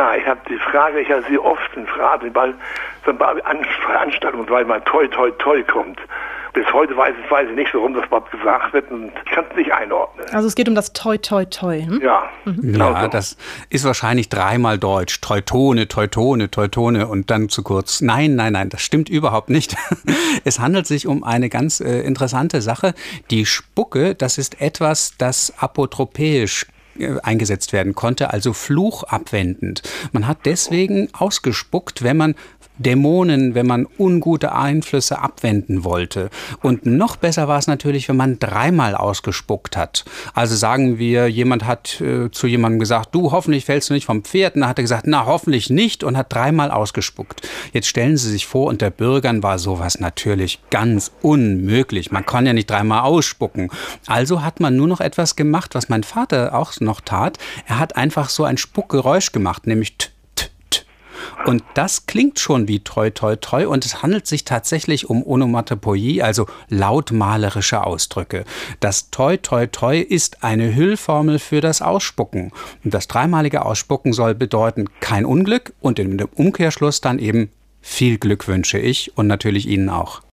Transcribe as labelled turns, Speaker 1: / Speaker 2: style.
Speaker 1: Ja, ich habe die Frage, ich habe sie oft gefragt, bei, bei Veranstaltungen, weil mal toi toi toi kommt. Bis heute weiß ich, weiß ich nicht, warum das überhaupt gesagt wird und ich kann es nicht einordnen.
Speaker 2: Also es geht um das Toi Toi Toi. Hm?
Speaker 1: Ja,
Speaker 3: mhm. genau ja, so. das ist wahrscheinlich dreimal Deutsch. Teutone, Teutone, Teutone und dann zu kurz. Nein, nein, nein, das stimmt überhaupt nicht. Es handelt sich um eine ganz äh, interessante Sache. Die Spucke, das ist etwas, das apotropäisch eingesetzt werden konnte, also fluchabwendend. Man hat deswegen ausgespuckt, wenn man Dämonen, wenn man ungute Einflüsse abwenden wollte. Und noch besser war es natürlich, wenn man dreimal ausgespuckt hat. Also sagen wir, jemand hat äh, zu jemandem gesagt, du hoffentlich fällst du nicht vom Pferd. Und dann hat er gesagt, na hoffentlich nicht und hat dreimal ausgespuckt. Jetzt stellen Sie sich vor, unter Bürgern war sowas natürlich ganz unmöglich. Man kann ja nicht dreimal ausspucken. Also hat man nur noch etwas gemacht, was mein Vater auch noch tat. Er hat einfach so ein Spuckgeräusch gemacht, nämlich t und das klingt schon wie treu, treu, treu. Und es handelt sich tatsächlich um Onomatopoeie, also lautmalerische Ausdrücke. Das Toi, Toi, Toi ist eine Hüllformel für das Ausspucken. Und das dreimalige Ausspucken soll bedeuten kein Unglück und im Umkehrschluss dann eben viel Glück wünsche ich und natürlich Ihnen auch.